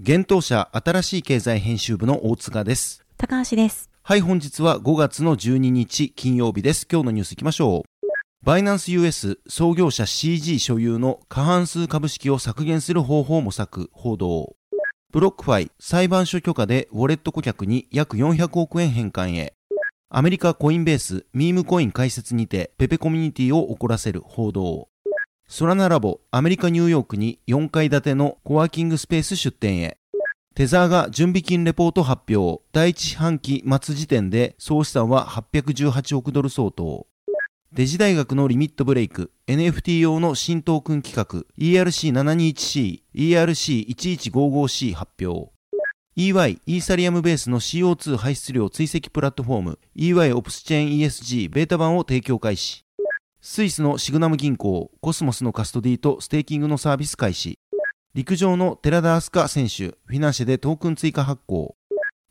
現当社新しい経済編集部の大塚です。高橋です。はい、本日は5月の12日金曜日です。今日のニュースいきましょう。バイナンス US 創業者 CG 所有の過半数株式を削減する方法を模索、報道。ブロックファイ裁判所許可でウォレット顧客に約400億円返還へ。アメリカコインベースミームコイン解説にてペペコミュニティを怒らせる報道。ソラナラボアメリカニューヨークに4階建てのコワーキングスペース出店へ。テザーが準備金レポート発表。第一四半期末時点で総資産は818億ドル相当。デジダイガクのリミットブレイク、NFT 用の新トークン企画 ERC721C、ERC1155C 発表。EY、イーサリアムベースの CO2 排出量追跡プラットフォーム EY OpsChain ESG ベータ版を提供開始。スイスのシグナム銀行、コスモスのカストディとステーキングのサービス開始。陸上の寺田明日香選手、フィナンシェでトークン追加発行。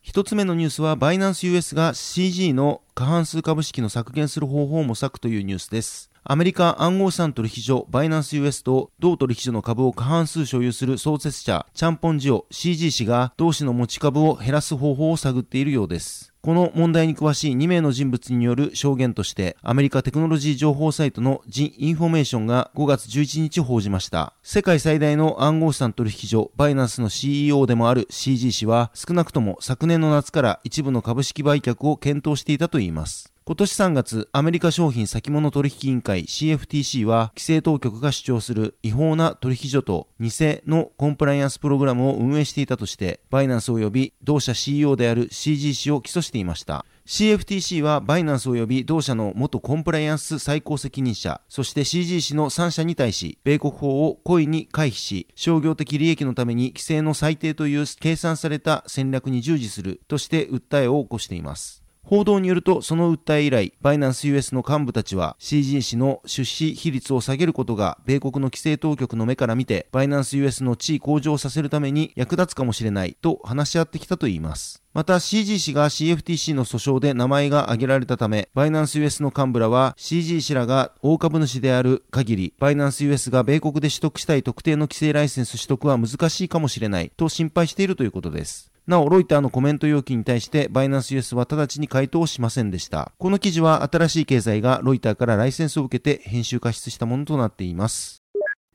一つ目のニュースは、バイナンス US が CG の過半数株式の削減する方法を模索というニュースです。アメリカ暗号資産取引所バイナンス US と同取引所の株を過半数所有する創設者チャンポンジオ CG 氏が同氏の持ち株を減らす方法を探っているようです。この問題に詳しい2名の人物による証言として、アメリカテクノロジー情報サイトのジ・インフォメーションが5月11日報じました。世界最大の暗号資産取引所バイナンスの CEO でもある CG 氏は、少なくとも昨年の夏から一部の株式売却を検討していたといいます。今年3月、アメリカ商品先物取引委員会 CFTC は、規制当局が主張する違法な取引所と偽のコンプライアンスプログラムを運営していたとして、バイナンス及び同社 CEO である CG 氏を起訴していました。CFTC はバイナンス及び同社の元コンプライアンス最高責任者、そして CG 氏の3社に対し、米国法を故意に回避し、商業的利益のために規制の最低という計算された戦略に従事するとして訴えを起こしています。報道によると、その訴え以来、バイナンス US の幹部たちは CG 氏の出資比率を下げることが、米国の規制当局の目から見て、バイナンス US の地位向上させるために役立つかもしれないと話し合ってきたといいます。また CG 氏が CFTC の訴訟で名前が挙げられたため、バイナンス US の幹部らは CG 氏らが大株主である限り、バイナンス US が米国で取得したい特定の規制ライセンス取得は難しいかもしれないと心配しているということです。なお、ロイターのコメント要求に対して、バイナンス US は直ちに回答しませんでした。この記事は、新しい経済がロイターからライセンスを受けて編集過失したものとなっています。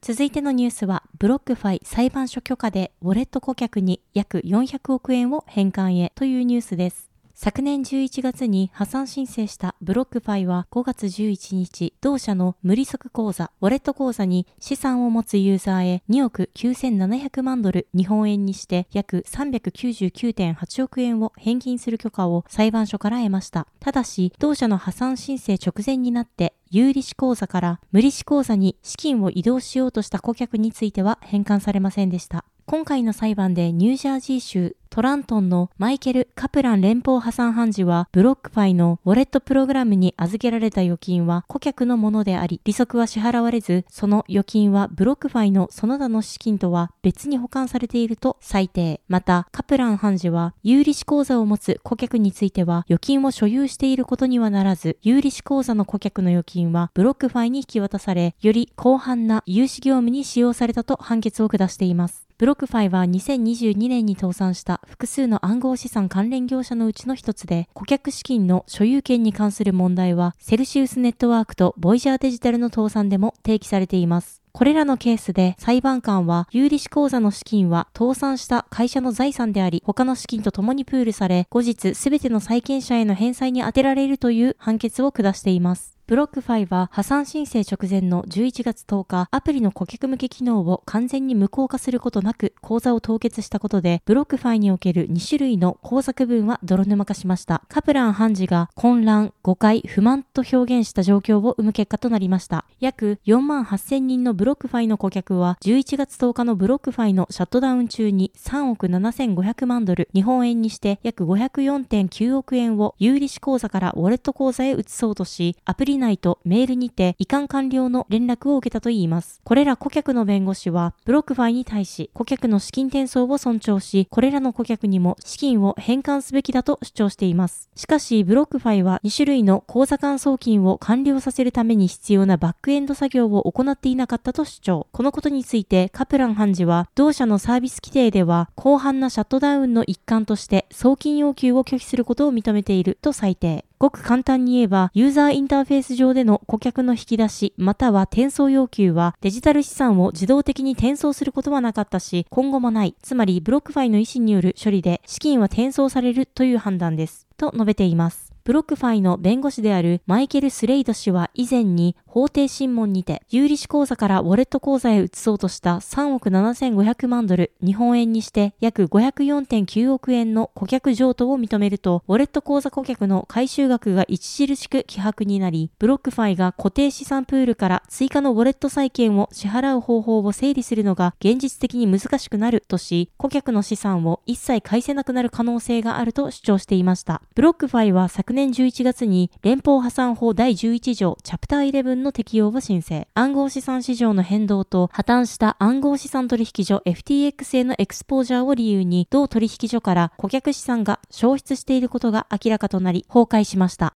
続いてのニュースは、ブロックファイ裁判所許可でウォレット顧客に約400億円を返還へというニュースです。昨年11月に破産申請したブロックファイは5月11日、同社の無利息口座、ウォレット口座に資産を持つユーザーへ2億9700万ドル日本円にして約399.8億円を返金する許可を裁判所から得ました。ただし、同社の破産申請直前になって有利子口座から無利子口座に資金を移動しようとした顧客については返還されませんでした。今回の裁判でニュージャージー州トラントンのマイケル・カプラン連邦破産判事は、ブロックファイのウォレットプログラムに預けられた預金は顧客のものであり、利息は支払われず、その預金はブロックファイのその他の資金とは別に保管されていると裁定。また、カプラン判事は、有利子口座を持つ顧客については、預金を所有していることにはならず、有利子口座の顧客の預金はブロックファイに引き渡され、より広範な融資業務に使用されたと判決を下しています。ブロックファイは2022年に倒産した複数の暗号資産関連業者のうちの一つで、顧客資金の所有権に関する問題は、セルシウスネットワークとボイジャーデジタルの倒産でも提起されています。これらのケースで裁判官は有利子口座の資金は倒産した会社の財産であり、他の資金と共にプールされ、後日すべての債権者への返済に充てられるという判決を下しています。ブロックファイは破産申請直前の11月10日、アプリの顧客向け機能を完全に無効化することなく口座を凍結したことで、ブロックファイにおける2種類の口座区分は泥沼化しました。カプラン判事が混乱、誤解、不満と表現した状況を生む結果となりました。約4万8000人のブロックファイの顧客は11月10日のブロックファイのシャットダウン中に3億7500万ドル、日本円にして約504.9億円を有利子口座からウォレット口座へ移そうとし、アプリ内とメールにて移管完了の連絡を受けたといいます。これら顧客の弁護士は、ブロックファイに対し、顧客の資金転送を尊重し、これらの顧客にも資金を返還すべきだと主張しています。しかし、ブロックファイは2種類の口座間送金を完了させるために必要なバックエンド作業を行っていなかったと主張。このことについて、カプラン判事は、同社のサービス規定では、広範なシャットダウンの一環として送金要求を拒否することを認めていると裁定。ごく簡単に言えば、ユーザーインターフェース上での顧客の引き出し、または転送要求は、デジタル資産を自動的に転送することはなかったし、今後もない。つまり、ブロックファイの意思による処理で、資金は転送されるという判断です。と述べています。ブロックファイの弁護士であるマイケル・スレイド氏は以前に法廷審問にて、有利子口座からウォレット口座へ移そうとした3億7500万ドル、日本円にして約504.9億円の顧客譲渡を認めると、ウォレット口座顧客の回収額が著しく希薄になり、ブロックファイが固定資産プールから追加のウォレット債権を支払う方法を整理するのが現実的に難しくなるとし、顧客の資産を一切返せなくなる可能性があると主張していました。ブロックファイは昨年年11月に連邦破産法第11条チャプター11の適用を申請。暗号資産市場の変動と破綻した暗号資産取引所 FTX へのエクスポージャーを理由に同取引所から顧客資産が消失していることが明らかとなり崩壊しました。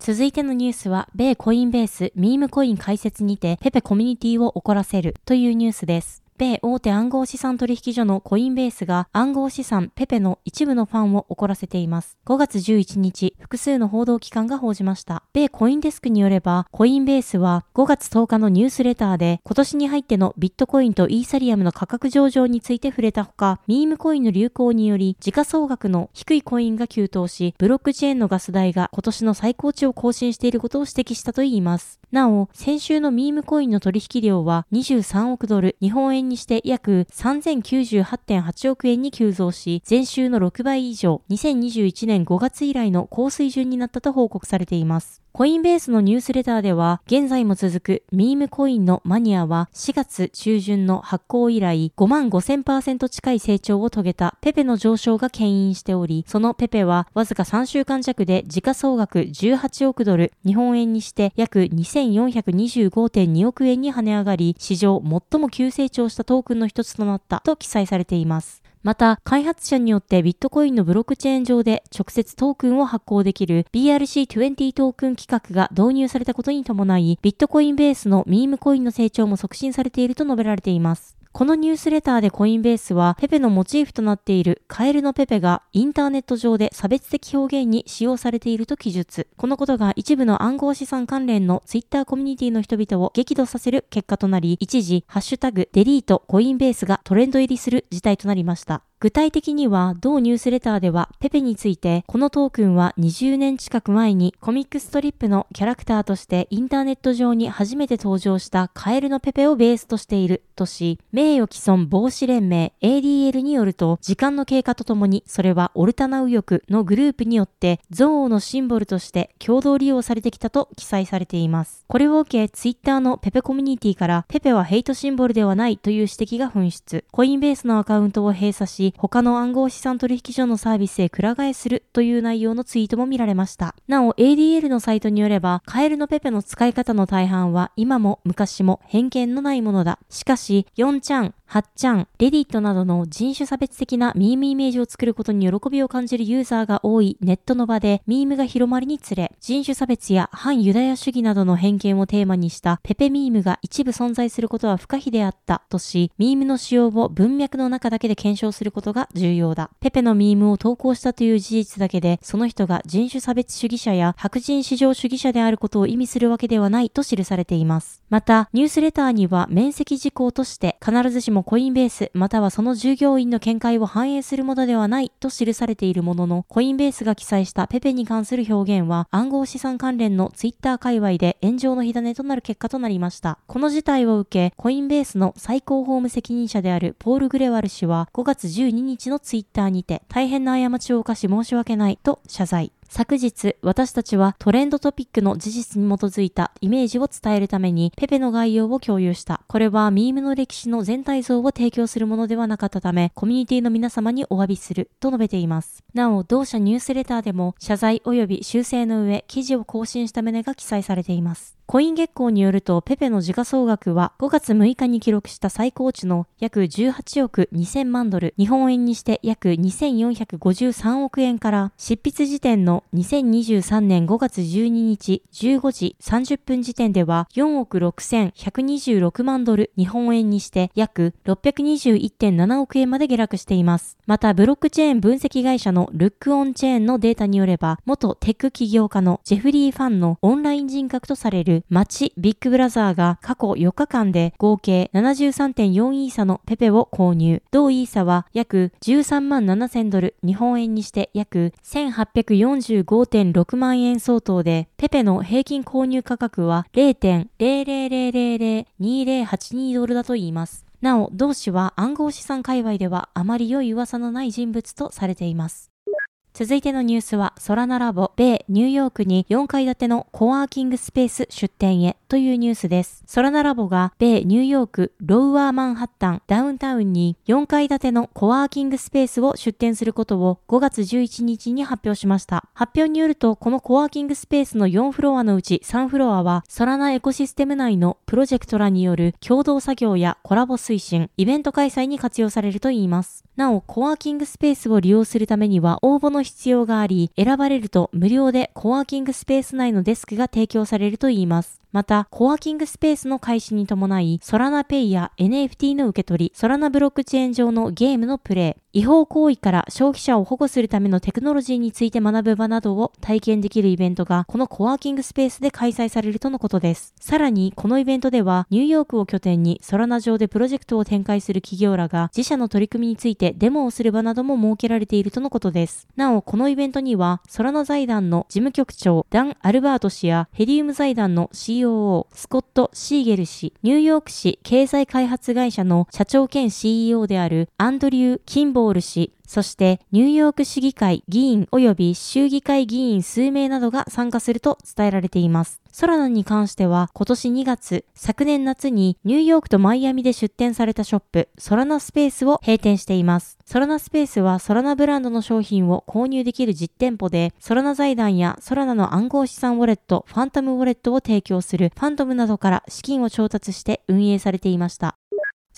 続いてのニュースは、米コインベースミームコイン開設にてペペコミュニティを怒らせるというニュースです。米大手暗号資産取引所のコインベースが暗号資産ペペの一部のファンを怒らせています。5月11日、複数の報道機関が報じました。米コインデスクによれば、コインベースは5月10日のニュースレターで今年に入ってのビットコインとイーサリアムの価格上昇について触れたほか、ミームコインの流行により時価総額の低いコインが急騰し、ブロックチェーンのガス代が今年の最高値を更新していることを指摘したといいます。なお、先週のミームコインの取引量は23億ドル、日本円にして約3098.8億円に急増し、前週の6倍以上、2021年5月以来の高水準になったと報告されています。コインベースのニュースレターでは、現在も続くミームコインのマニアは4月中旬の発行以来5万5000%近い成長を遂げたペペの上昇が牽引しており、そのペペはわずか3週間弱で時価総額18億ドル、日本円にして約2425.2億円に跳ね上がり、史上最も急成長したトークンの一つとなったと記載されています。また、開発者によってビットコインのブロックチェーン上で直接トークンを発行できる BRC20 トークン規格が導入されたことに伴い、ビットコインベースのミームコインの成長も促進されていると述べられています。このニュースレターでコインベースは、ペペのモチーフとなっているカエルのペペがインターネット上で差別的表現に使用されていると記述。このことが一部の暗号資産関連のツイッターコミュニティの人々を激怒させる結果となり、一時、ハッシュタグデリートコインベースがトレンド入りする事態となりました。具体的には同ニュースレターではペペについてこのトークンは20年近く前にコミックストリップのキャラクターとしてインターネット上に初めて登場したカエルのペペをベースとしているとし、名誉毀損防止連盟 ADL によると時間の経過とともにそれはオルタナ右翼のグループによって憎悪のシンボルとして共同利用されてきたと記載されています。これを受けツイッターのペペコミュニティからペペはヘイトシンボルではないという指摘が噴出。コインベースのアカウントを閉鎖し、他の暗号資産取引所のサービスへくら替えするという内容のツイートも見られました。なお、ADL のサイトによれば、カエルのペペの使い方の大半は今も昔も偏見のないものだ。しかし、4ちゃん、はっちゃん、レディットなどの人種差別的なミームイメージを作ることに喜びを感じるユーザーが多いネットの場でミームが広まりにつれ、人種差別や反ユダヤ主義などの偏見をテーマにしたペペミームが一部存在することは不可避であったとし、ミームの使用を文脈の中だけで検証することが重要だ。ペペのミームを投稿したという事実だけで、その人が人種差別主義者や白人至上主義者であることを意味するわけではないと記されています。また、ニュースレターには面積事項として必ずしももコインベースまたはその従業員の見解を反映するものではないと記されているものの、コインベースが記載したペペに関する表現は暗号資産関連のツイッター界隈で炎上の火種となる結果となりました。この事態を受け、コインベースの最高法務責任者であるポール・グレワル氏は5月12日のツイッターにて大変な過ちを犯し申し訳ないと謝罪。昨日、私たちはトレンドトピックの事実に基づいたイメージを伝えるためにペペの概要を共有した。これはミームの歴史の全体像を提供するものではなかったため、コミュニティの皆様にお詫びすると述べています。なお、同社ニュースレターでも謝罪及び修正の上、記事を更新した旨が記載されています。コイン月光によると、ペペの時価総額は5月6日に記録した最高値の約18億2000万ドル、日本円にして約2453億円から、執筆時点の2023年5月12日15時30分時点では4億6126万ドル、日本円にして約621.7億円まで下落しています。また、ブロックチェーン分析会社のルックオンチェーンのデータによれば、元テック起業家のジェフリー・ファンのオンライン人格とされる町ビッグブラザーが過去4日間で合計73.4イーサのペペを購入。同イーサは約13万7000ドル、日本円にして約1845.6万円相当で、ペペの平均購入価格は0.000002082ドルだといいます。なお、同氏は暗号資産界隈ではあまり良い噂のない人物とされています。続いてのニュースは、ソラナラボ、米、ニューヨークに4階建てのコワーキングスペース出店へというニュースです。ソラナラボが、米、ニューヨーク、ロウアーマンハッタン、ダウンタウンに4階建てのコワーキングスペースを出店することを5月11日に発表しました。発表によると、このコワーキングスペースの4フロアのうち3フロアは、ソラナエコシステム内のプロジェクトらによる共同作業やコラボ推進、イベント開催に活用されるといいます。なお、コワーキングスペースを利用するためには応募の必要があり、選ばれると無料でコワーキングスペース内のデスクが提供されるといいます。また、コワーキングスペースの開始に伴い、ソラナペイや NFT の受け取り、ソラナブロックチェーン上のゲームのプレイ、違法行為から消費者を保護するためのテクノロジーについて学ぶ場などを体験できるイベントが、このコワーキングスペースで開催されるとのことです。さらに、このイベントでは、ニューヨークを拠点にソラナ上でプロジェクトを展開する企業らが、自社の取り組みについてデモをする場なども設けられているとのことです。なお、このイベントには、ソラナ財団の事務局長、ダン・アルバート氏や、ヘリウム財団の CEO COO、スコット・シーゲル氏、ニューヨーク市経済開発会社の社長兼 CEO であるアンドリュー・キンボール氏、そしてニューヨーク市議会議員及び州議会議員数名などが参加すると伝えられています。ソラナに関しては今年2月、昨年夏にニューヨークとマイアミで出店されたショップ、ソラナスペースを閉店しています。ソラナスペースはソラナブランドの商品を購入できる実店舗で、ソラナ財団やソラナの暗号資産ウォレット、ファントムウォレットを提供するファントムなどから資金を調達して運営されていました。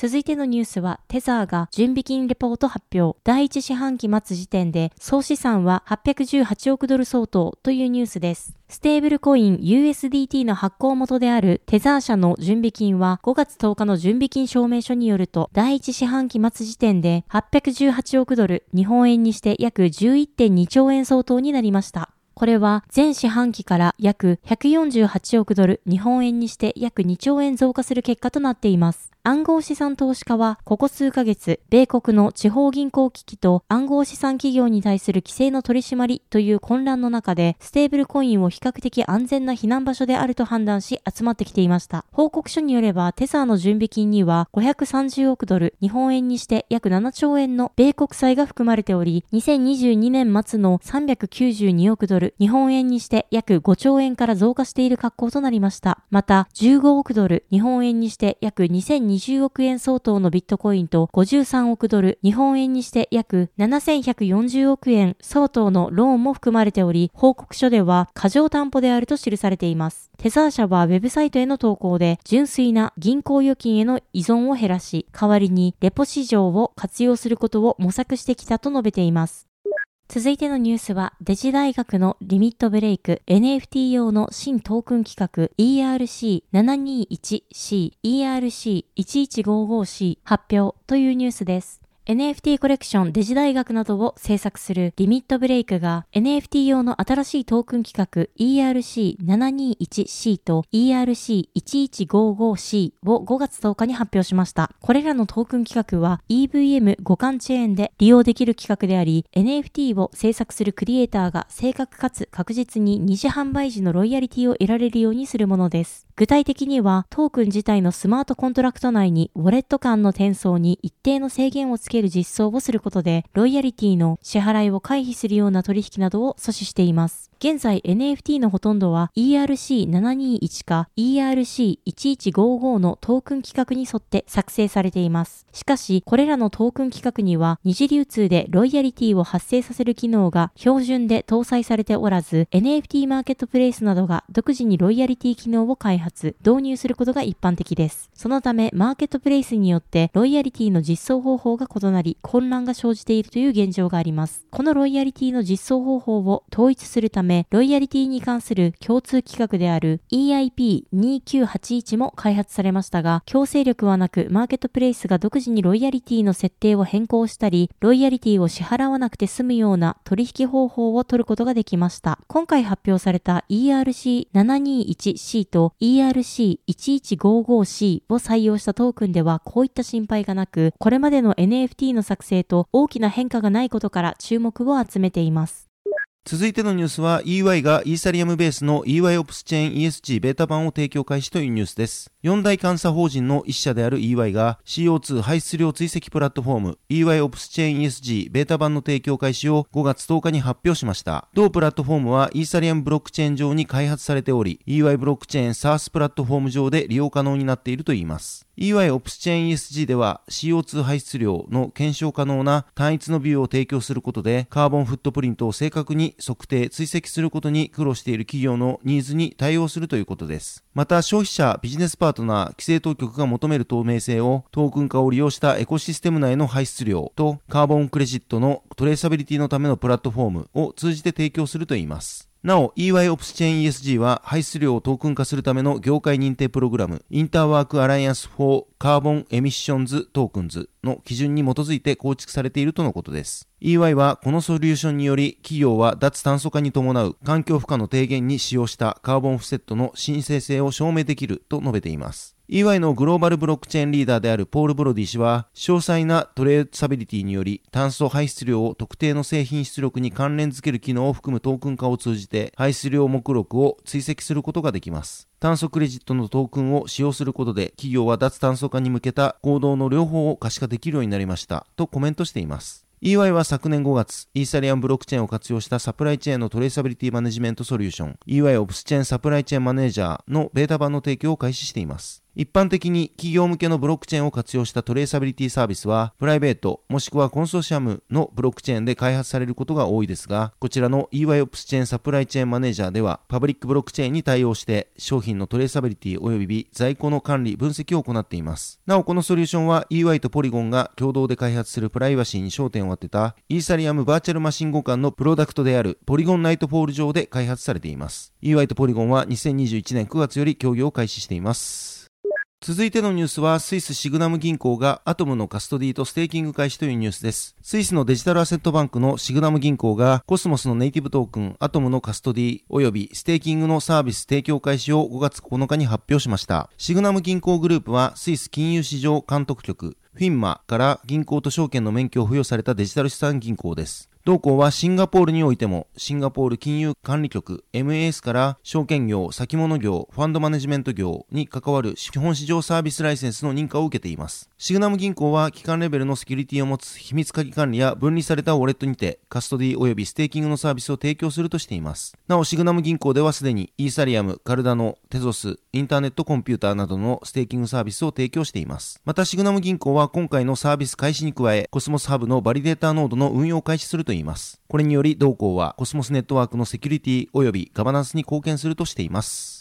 続いてのニュースは、テザーが準備金レポート発表。第一四半期末時点で、総資産は818億ドル相当というニュースです。ステーブルコイン USDT の発行元であるテザー社の準備金は5月10日の準備金証明書によると第一四半期末時点で818億ドル、日本円にして約11.2兆円相当になりました。これは全四半期から約148億ドル、日本円にして約2兆円増加する結果となっています。暗号資産投資家は、ここ数ヶ月、米国の地方銀行危機と暗号資産企業に対する規制の取り締まりという混乱の中で、ステーブルコインを比較的安全な避難場所であると判断し集まってきていました。報告書によれば、テザーの準備金には530億ドル、日本円にして約7兆円の米国債が含まれており、2022年末の392億ドル、日本円にして約5兆円から増加している格好となりました。また、15億ドル、日本円にして約2 0 2020億円相当のビットコインと53億ドル、日本円にして約7140億円相当のローンも含まれており、報告書では過剰担保であると記されています。テザー社はウェブサイトへの投稿で、純粋な銀行預金への依存を減らし、代わりにレポ市場を活用することを模索してきたと述べています。続いてのニュースは、デジ大学のリミットブレイク NFT 用の新トークン企画 ERC721C、ERC1155C 発表というニュースです。NFT コレクションデジ大学などを制作するリミットブレイクが NFT 用の新しいトークン規格 ERC721C と ERC1155C を5月10日に発表しました。これらのトークン規格は EVM 互換チェーンで利用できる規格であり NFT を制作するクリエイターが正確かつ確実に二次販売時のロイヤリティを得られるようにするものです。具体的にはトークン自体のスマートコントラクト内にウォレット間の転送に一定の制限をつける実装をすることで、ロイヤリティの支払いを回避するような取引などを阻止しています。現在 NFT のほとんどは ERC721 か ERC1155 のトークン規格に沿って作成されています。しかし、これらのトークン規格には二次流通でロイヤリティを発生させる機能が標準で搭載されておらず、NFT マーケットプレイスなどが独自にロイヤリティ機能を開発、導入することが一般的です。そのため、マーケットプレイスによってロイヤリティの実装方法が異なり、混乱が生じているという現状があります。このロイヤリティの実装方法を統一するため、ロイヤリティに関する共通規格である EIP2981 も開発されましたが、強制力はなく、マーケットプレイスが独自にロイヤリティの設定を変更したり、ロイヤリティを支払わなくて済むような取引方法を取ることができました。今回発表された ERC721C と ERC1155C を採用したトークンではこういった心配がなく、これまでの NFT の作成と大きな変化がないことから注目を集めています。続いてのニュースは EY がイーサリアムベースの EY オプスチェーン ESG ベータ版を提供開始というニュースです。四大監査法人の一社である EY が CO2 排出量追跡プラットフォーム EY オプスチェーン ESG ベータ版の提供開始を5月10日に発表しました。同プラットフォームはイーサリアムブロックチェーン上に開発されており EY ブロックチェーン SARS プラットフォーム上で利用可能になっているといいます。EY オプスチェーン ESG では CO2 排出量の検証可能な単一のビューを提供することでカーボンフットプリントを正確に測定、追跡することに苦労している企業のニーズに対応するということです。また消費者、ビジネスパートナー、規制当局が求める透明性をトークン化を利用したエコシステム内の排出量とカーボンクレジットのトレーサビリティのためのプラットフォームを通じて提供するといいます。なお、EY オプスチェーン ESG は排出量をトークン化するための業界認定プログラム、 InterWork Alliance for Carbon Emissions Tokens の基準に基づいて構築されているとのことです。EY はこのソリューションにより企業は脱炭素化に伴う環境負荷の低減に使用したカーボンオフセットの真正性を証明できると述べています。EY のグローバルブロックチェーンリーダーであるポール・ブロディ氏は、詳細なトレーサビリティにより炭素排出量を特定の製品出力に関連づける機能を含むトークン化を通じて排出量目録を追跡することができます。炭素クレジットのトークンを使用することで企業は脱炭素化に向けた行動の両方を可視化できるようになりましたとコメントしています。EY は昨年5月、イーサリアンブロックチェーンを活用したサプライチェーンのトレーサビリティマネジメントソリューション、EY オプスチェーンサプライチェーンマネージャーのベータ版の提供を開始しています。一般的に企業向けのブロックチェーンを活用したトレーサビリティサービスは、プライベートもしくはコンソーシアムのブロックチェーンで開発されることが多いですが、こちらの EYOPS チェーンサプライチェーンマネージャーでは、パブリックブロックチェーンに対応して商品のトレーサビリティ及び在庫の管理、分析を行っています。なお、このソリューションは EY とポリゴンが共同で開発するプライバシーに焦点を当てた Ethereum Virtual Machine 互換のプロダクトであるポリゴンナイトフォール上で開発されています。EY とポリゴンは2021年9月より協業を開始しています。続いてのニュースは、スイスシグナム銀行がアトムのカストディとステーキング開始というニュースです。スイスのデジタルアセットバンクのシグナム銀行が、コスモスのネイティブトークンアトムのカストディ及びステーキングのサービス提供開始を5月9日に発表しました。シグナム銀行グループは、スイス金融市場監督局、フィンマから銀行と証券の免許を付与されたデジタル資産銀行です。同行はシンガポールにおいても、シンガポール金融管理局 MAS から証券業、先物業、ファンドマネジメント業に関わる資本市場サービスライセンスの認可を受けています。シグナム銀行は機関レベルのセキュリティを持つ秘密鍵管理や分離されたウォレットにてカストディ及びステーキングのサービスを提供するとしています。なお、シグナム銀行ではすでにイーサリアム、カルダノ、テゾス、インターネットコンピューターなどのステーキングサービスを提供しています。また、シグナム銀行は今回のサービス開始に加え、コスモスハブのバリデーターノードの運用を開始するといいます。いますこれにより同行はコスモスネットワークのセキュリティ及びガバナンスに貢献するとしています。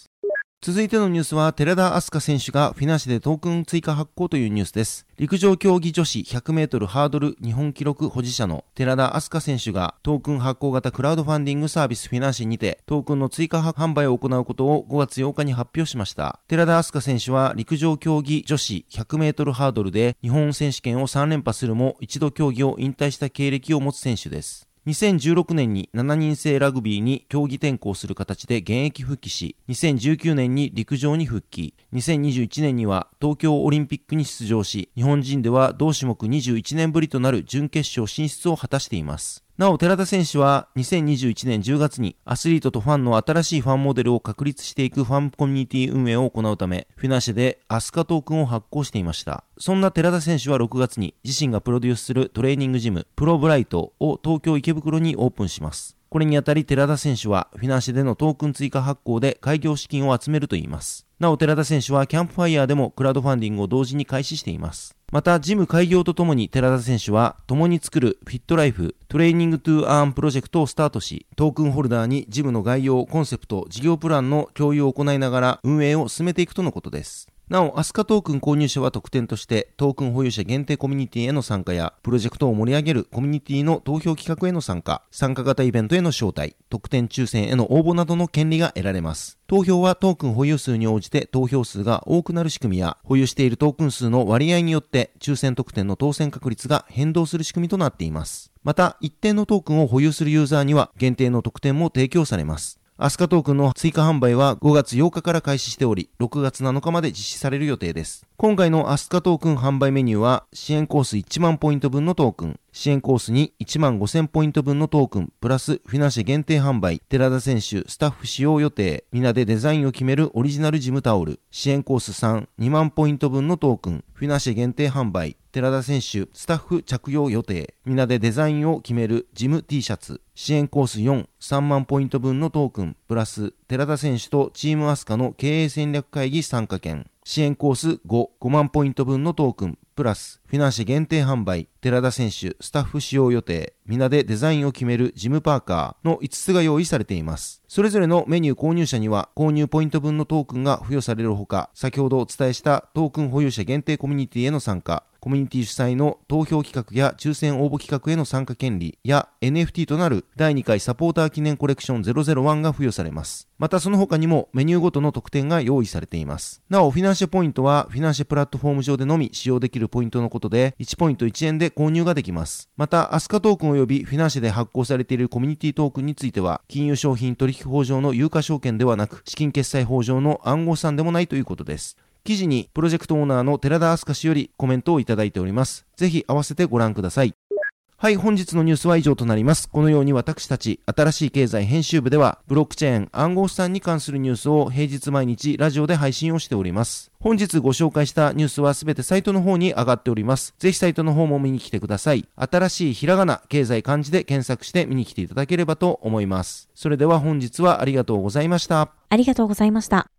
続いてのニュースは、寺田明日香選手がフィナシでトークン追加発行というニュースです。陸上競技女子100メートルハードル日本記録保持者の寺田明日香選手がトークン発行型クラウドファンディングサービスフィナンシにてトークンの追加販売を行うことを5月8日に発表しました。寺田明日香選手は陸上競技女子100メートルハードルで日本選手権を3連覇するも一度競技を引退した経歴を持つ選手です。2016年に7人制ラグビーに競技転向する形で現役復帰し、2019年に陸上に復帰、2021年には東京オリンピックに出場し、日本人では同種目21年ぶりとなる準決勝進出を果たしています。なお、寺田選手は2021年10月にアスリートとファンの新しいファンモデルを確立していくファンコミュニティ運営を行うため、フィナンシェでアスカトークンを発行していました。そんな寺田選手は6月に自身がプロデュースするトレーニングジム、プロブライトを東京池袋にオープンします。これにあたり寺田選手はフィナンシェでのトークン追加発行で開業資金を集めるといいます。なお寺田選手はキャンプファイヤーでもクラウドファンディングを同時に開始しています。また、ジム開業とともに寺田選手は、共に作るフィットライフ、 Training to Earn プロジェクトをスタートし、トークンホルダーにジムの概要、コンセプト、事業プランの共有を行いながら運営を進めていくとのことです。なお、アスカトークン購入者は特典として、トークン保有者限定コミュニティへの参加や、プロジェクトを盛り上げるコミュニティの投票企画への参加、参加型イベントへの招待、特典抽選への応募などの権利が得られます。投票はトークン保有数に応じて投票数が多くなる仕組みや、保有しているトークン数の割合によって抽選特典の当選確率が変動する仕組みとなっています。また、一定のトークンを保有するユーザーには限定の特典も提供されます。アスカトークンの追加販売は5月8日から開始しており、6月7日まで実施される予定です。今回のアスカトークン販売メニューは、支援コース1万ポイント分のトークン、支援コースに1万5000ポイント分のトークン、プラスフィナシェ限定販売、寺田選手、スタッフ使用予定、皆でデザインを決めるオリジナルジムタオル、支援コース3、2万ポイント分のトークン、フィナシェ限定販売、寺田選手、スタッフ着用予定、皆でデザインを決めるジム T シャツ、支援コース4、3万ポイント分のトークン、プラス寺田選手とチームアスカの経営戦略会議参加券、支援コース5、5万ポイント分のトークン、プラス、フィナンシェ限定販売、寺田選手、スタッフ使用予定、皆でデザインを決めるジムパーカーの5つが用意されています。それぞれのメニュー購入者には、購入ポイント分のトークンが付与されるほか、先ほどお伝えしたトークン保有者限定コミュニティへの参加、コミュニティ主催の投票企画や抽選応募企画への参加権利や NFT となる第2回サポーター記念コレクション001が付与されます。またその他にもメニューごとの特典が用意されています。なお、フィナンシェポイントはフィナンシェプラットフォーム上でのみ使用できるポイントのことで1ポイント1円で購入ができます。また、アスカトークン及びフィナンシェで発行されているコミュニティトークンについては金融商品取引法上の有価証券ではなく資金決済法上の暗号資産でもないということです。記事にプロジェクトオーナーの寺田明日香氏よりコメントをいただいております。ぜひ合わせてご覧ください。はい、本日のニュースは以上となります。このように私たち、新しい経済編集部では、ブロックチェーン、暗号資産に関するニュースを平日毎日ラジオで配信をしております。本日ご紹介したニュースはすべてサイトの方に上がっております。ぜひサイトの方も見に来てください。新しいひらがな、経済漢字で検索して見に来ていただければと思います。それでは本日はありがとうございました。ありがとうございました。